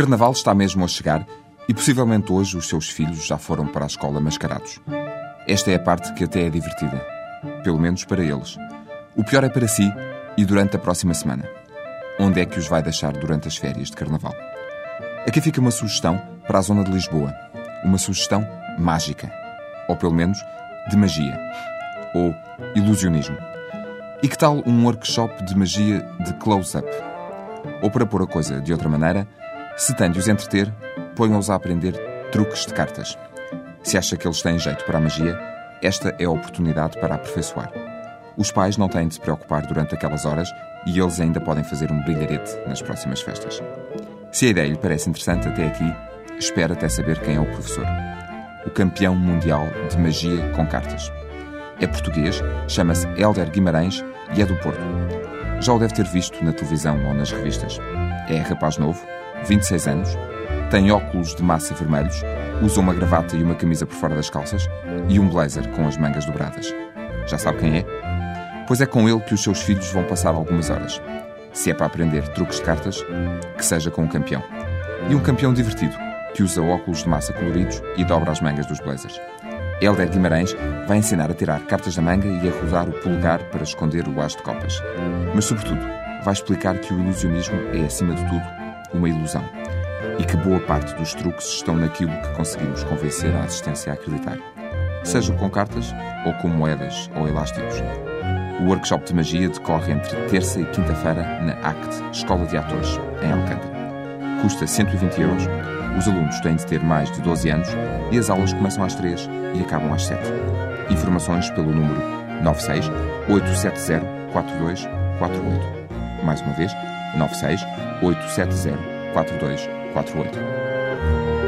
Carnaval está mesmo a chegar e possivelmente hoje os seus filhos já foram para a escola mascarados. Esta é a parte que até é divertida. Pelo menos para eles. O pior é para si e durante a próxima semana. Onde é que os vai deixar durante as férias de Carnaval? Aqui fica uma sugestão para a zona de Lisboa. Uma sugestão mágica. Ou pelo menos de magia. Ou ilusionismo. E que tal um workshop de magia de close-up? Ou para pôr a coisa de outra maneira, se tem de os entreter, ponham-os a aprender truques de cartas. Se acha que eles têm jeito para a magia, esta é a oportunidade para aperfeiçoar. Os pais não têm de se preocupar durante aquelas horas e eles ainda podem fazer um brilharete nas próximas festas. Se a ideia lhe parece interessante até aqui, espera até saber quem é o professor. O campeão mundial de magia com cartas. É português, chama-se Helder Guimarães e é do Porto. Já o deve ter visto na televisão ou nas revistas. É rapaz novo, 26 anos, tem óculos de massa vermelhos, usa uma gravata e uma camisa por fora das calças e um blazer com as mangas dobradas. Já sabe quem é? Pois é com ele que os seus filhos vão passar algumas horas. Se é para aprender truques de cartas, que seja com um campeão. E um campeão divertido, que usa óculos de massa coloridos e dobra as mangas dos blazers. Helder Guimarães vai ensinar a tirar cartas da manga e a rodar o polegar para esconder o as de copas. Mas, sobretudo, vai explicar que o ilusionismo é, acima de tudo, uma ilusão. E que boa parte dos truques estão naquilo que conseguimos convencer a assistência a acreditar. Seja com cartas, ou com moedas ou elásticos. O workshop de magia decorre entre terça e quinta-feira na ACT, Escola de Atores, em Alcântara. Custa 120 euros, os alunos têm de ter mais de 12 anos e as aulas começam às 3 e acabam às 7. Informações pelo número 96 870 4248. Mais uma vez, 96 870 4248.